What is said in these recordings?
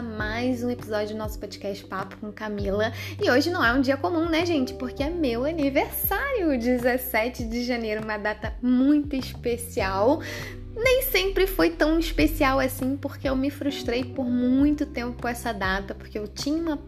a mais um episódio do nosso podcast Papo com Camila. E hoje não é um dia comum, né, gente? Porque é meu aniversário, 17 de janeiro, uma data muito especial. Nem sempre foi tão especial assim, porque eu me frustrei por muito tempo com essa data, porque eu tinha uma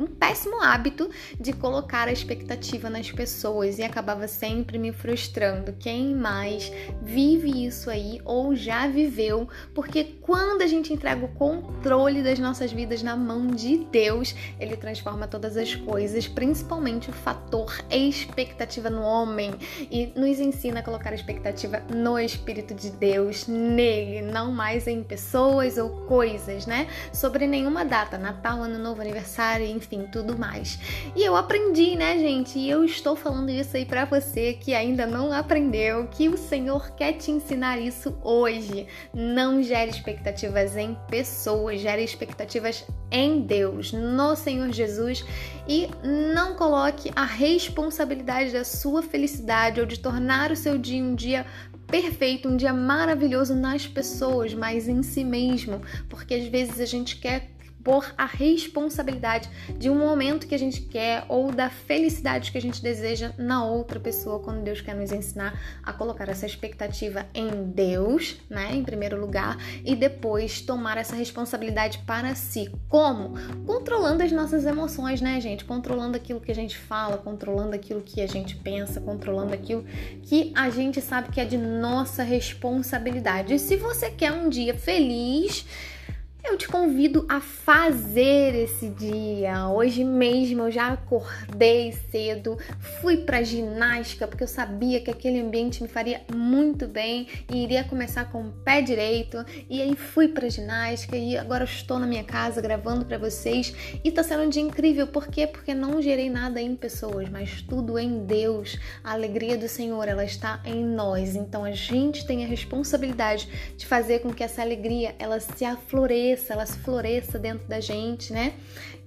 um péssimo hábito de colocar a expectativa nas pessoas e acabava sempre me frustrando. Quem mais vive isso aí ou já viveu? Porque quando a gente entrega o controle das nossas vidas na mão de Deus, ele transforma todas as coisas, principalmente o fator expectativa no homem e nos ensina a colocar a expectativa no Espírito de Deus, nele, não mais em pessoas ou coisas, né? Sobre nenhuma data, Natal, Ano Novo, aniversário, enfim enfim, tudo mais. E eu aprendi, né, gente? E eu estou falando isso aí para você que ainda não aprendeu, que o Senhor quer te ensinar isso hoje. Não gere expectativas em pessoas, gere expectativas em Deus, no Senhor Jesus e não coloque a responsabilidade da sua felicidade ou de tornar o seu dia um dia perfeito, um dia maravilhoso nas pessoas, mas em si mesmo, porque às vezes a gente quer por a responsabilidade de um momento que a gente quer ou da felicidade que a gente deseja na outra pessoa, quando Deus quer nos ensinar a colocar essa expectativa em Deus, né, em primeiro lugar, e depois tomar essa responsabilidade para si. Como? Controlando as nossas emoções, né, gente? Controlando aquilo que a gente fala, controlando aquilo que a gente pensa, controlando aquilo que a gente sabe que é de nossa responsabilidade. E se você quer um dia feliz, eu te convido a fazer esse dia. Hoje mesmo eu já acordei cedo, fui para ginástica porque eu sabia que aquele ambiente me faria muito bem e iria começar com o pé direito. E aí fui para ginástica e agora estou na minha casa gravando para vocês e tá sendo um dia incrível. Por quê? Porque não gerei nada em pessoas, mas tudo em Deus. A alegria do Senhor, ela está em nós. Então a gente tem a responsabilidade de fazer com que essa alegria ela se afloreça cresça, ela se floresça dentro da gente, né?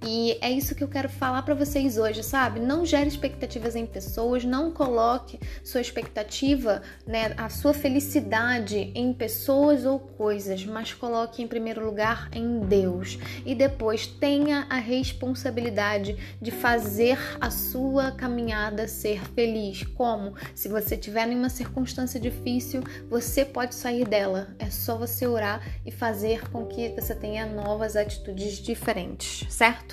E é isso que eu quero falar para vocês hoje, sabe? Não gere expectativas em pessoas, não coloque sua expectativa, né, a sua felicidade em pessoas ou coisas, mas coloque em primeiro lugar em Deus. E depois tenha a responsabilidade de fazer a sua caminhada ser feliz. Como? Se você estiver em uma circunstância difícil, você pode sair dela. É só você orar e fazer com que você tenha novas atitudes diferentes, certo?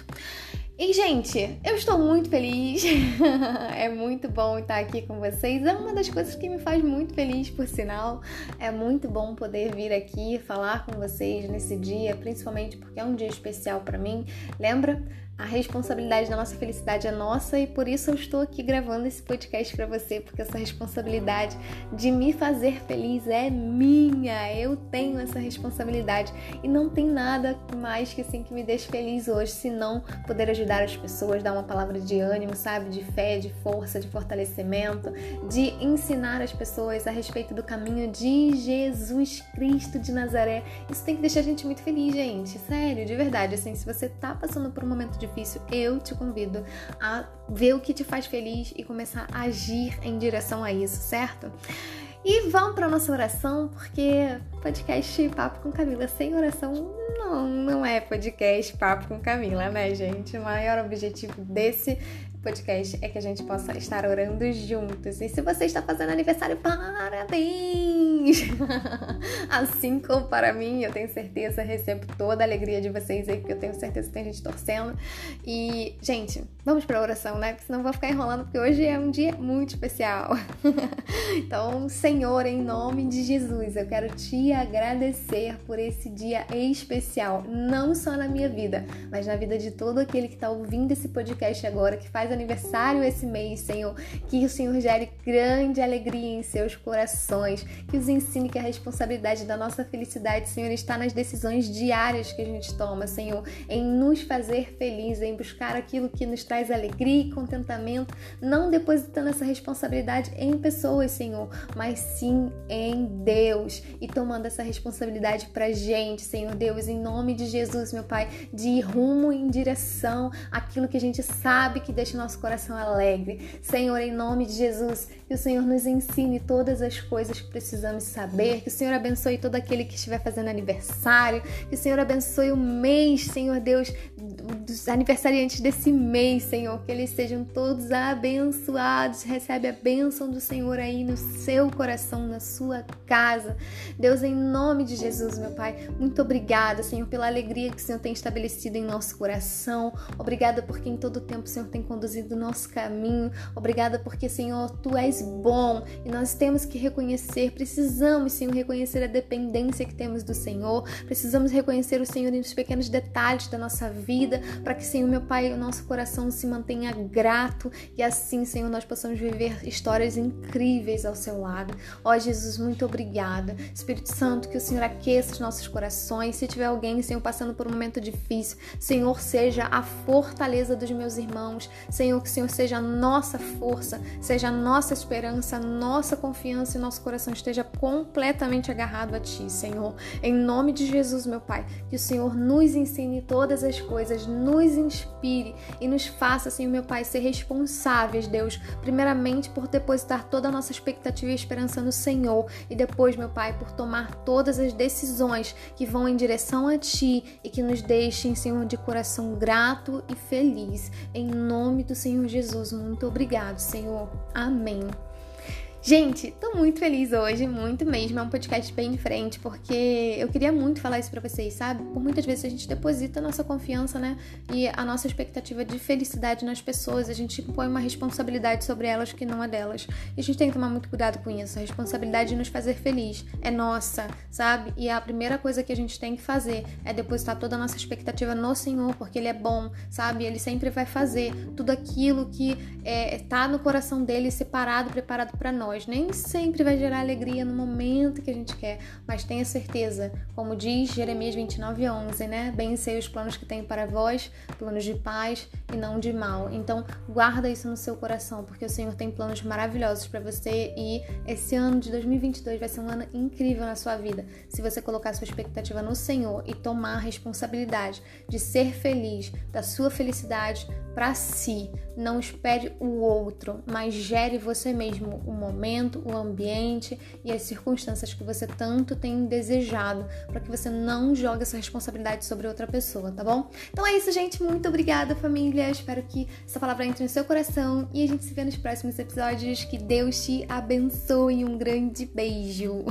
E, gente, eu estou muito feliz. é muito bom estar aqui com vocês. É uma das coisas que me faz muito feliz, por sinal. É muito bom poder vir aqui falar com vocês nesse dia, principalmente porque é um dia especial para mim. Lembra? A responsabilidade da nossa felicidade é nossa e por isso eu estou aqui gravando esse podcast para você, porque essa responsabilidade de me fazer feliz é minha. Eu tenho essa responsabilidade e não tem nada mais que assim que me deixe feliz hoje, senão poder ajudar as pessoas, dar uma palavra de ânimo, sabe, de fé, de força, de fortalecimento, de ensinar as pessoas a respeito do caminho de Jesus Cristo de Nazaré. Isso tem que deixar a gente muito feliz, gente. Sério, de verdade. Assim, se você tá passando por um momento de difícil, eu te convido a ver o que te faz feliz e começar a agir em direção a isso, certo? E vamos para nossa oração, porque podcast Papo com Camila sem oração não, não é podcast Papo com Camila, né, gente? O maior objetivo desse podcast é que a gente possa estar orando juntos. E se você está fazendo aniversário, parabéns! assim como para mim, eu tenho certeza, recebo toda a alegria de vocês aí, porque eu tenho certeza que tem gente torcendo. E, gente, vamos para a oração, né? Porque senão eu vou ficar enrolando, porque hoje é um dia muito especial. então, Senhor, em nome de Jesus, eu quero te agradecer por esse dia especial, não só na minha vida, mas na vida de todo aquele que está ouvindo esse podcast agora, que faz aniversário esse mês, Senhor. Que o Senhor gere grande alegria em seus corações. Que os ensine que a responsabilidade da nossa felicidade, Senhor, está nas decisões diárias que a gente toma, Senhor. Em nos fazer felizes, em buscar aquilo que nos traz alegria e contentamento. Não depositando essa responsabilidade em pessoas, Senhor, mas sim em Deus. E tomando essa responsabilidade pra gente, Senhor Deus, em nome de Jesus, meu Pai, de ir rumo em direção àquilo que a gente sabe que deixa nosso coração alegre. Senhor, em nome de Jesus, que o Senhor nos ensine todas as coisas que precisamos saber. Que o Senhor abençoe todo aquele que estiver fazendo aniversário. Que o Senhor abençoe o mês, Senhor Deus, dos aniversariantes desse mês, Senhor. Que eles sejam todos abençoados. Recebe a bênção do Senhor aí no seu coração, na sua casa. Deus, em nome de Jesus, meu Pai, muito obrigada, Senhor, pela alegria que o Senhor tem estabelecido em nosso coração. Obrigada porque em todo tempo o Senhor tem conduzido o nosso caminho. Obrigada porque, Senhor, tu és bom e nós temos que reconhecer, precisamos, Senhor, reconhecer a dependência que temos do Senhor. Precisamos reconhecer o Senhor nos pequenos detalhes da nossa vida, para que, Senhor, meu Pai, o nosso coração se mantenha grato e assim, Senhor, nós possamos viver histórias incríveis ao seu lado. Ó Jesus, muito obrigada. Espírito Santo, que o Senhor aqueça os nossos corações. Se tiver alguém, Senhor, passando por um momento difícil, Senhor, seja a fortaleza dos meus irmãos. Senhor, que o Senhor seja a nossa força, seja a nossa esperança, a nossa confiança e nosso coração esteja completamente agarrado a Ti, Senhor. Em nome de Jesus, meu Pai, que o Senhor nos ensine todas as coisas, nos inspire e nos faça, Senhor, meu Pai, ser responsáveis, Deus, primeiramente por depositar toda a nossa expectativa e esperança no Senhor e depois, meu Pai, por tomar todas as decisões que vão em direção a Ti e que nos deixem, Senhor, de coração grato e feliz. Em nome do Senhor Jesus, muito obrigado, Senhor. Amém. Gente, tô muito feliz hoje, muito mesmo. É um podcast bem diferente, porque eu queria muito falar isso pra vocês, sabe? Por muitas vezes a gente deposita a nossa confiança, né? E a nossa expectativa de felicidade nas pessoas. A gente põe uma responsabilidade sobre elas que não é delas. E a gente tem que tomar muito cuidado com isso. A responsabilidade de nos fazer feliz é nossa, sabe? E a primeira coisa que a gente tem que fazer é depositar toda a nossa expectativa no Senhor, porque Ele é bom, sabe? Ele sempre vai fazer tudo aquilo que é, tá no coração dele separado, preparado para nós nós. Nem sempre vai gerar alegria no momento que a gente quer, mas tenha certeza, como diz Jeremias 29, 11, né? Bem sei os planos que tenho para vós, planos de paz e não de mal. Então, guarda isso no seu coração, porque o Senhor tem planos maravilhosos para você e esse ano de 2022 vai ser um ano incrível na sua vida. Se você colocar sua expectativa no Senhor e tomar a responsabilidade de ser feliz, da sua felicidade para si. Não espere o outro, mas gere você mesmo o momento o ambiente e as circunstâncias que você tanto tem desejado, para que você não jogue essa responsabilidade sobre outra pessoa, tá bom? Então é isso, gente. Muito obrigada, família. Espero que essa palavra entre no seu coração e a gente se vê nos próximos episódios. Que Deus te abençoe. Um grande beijo.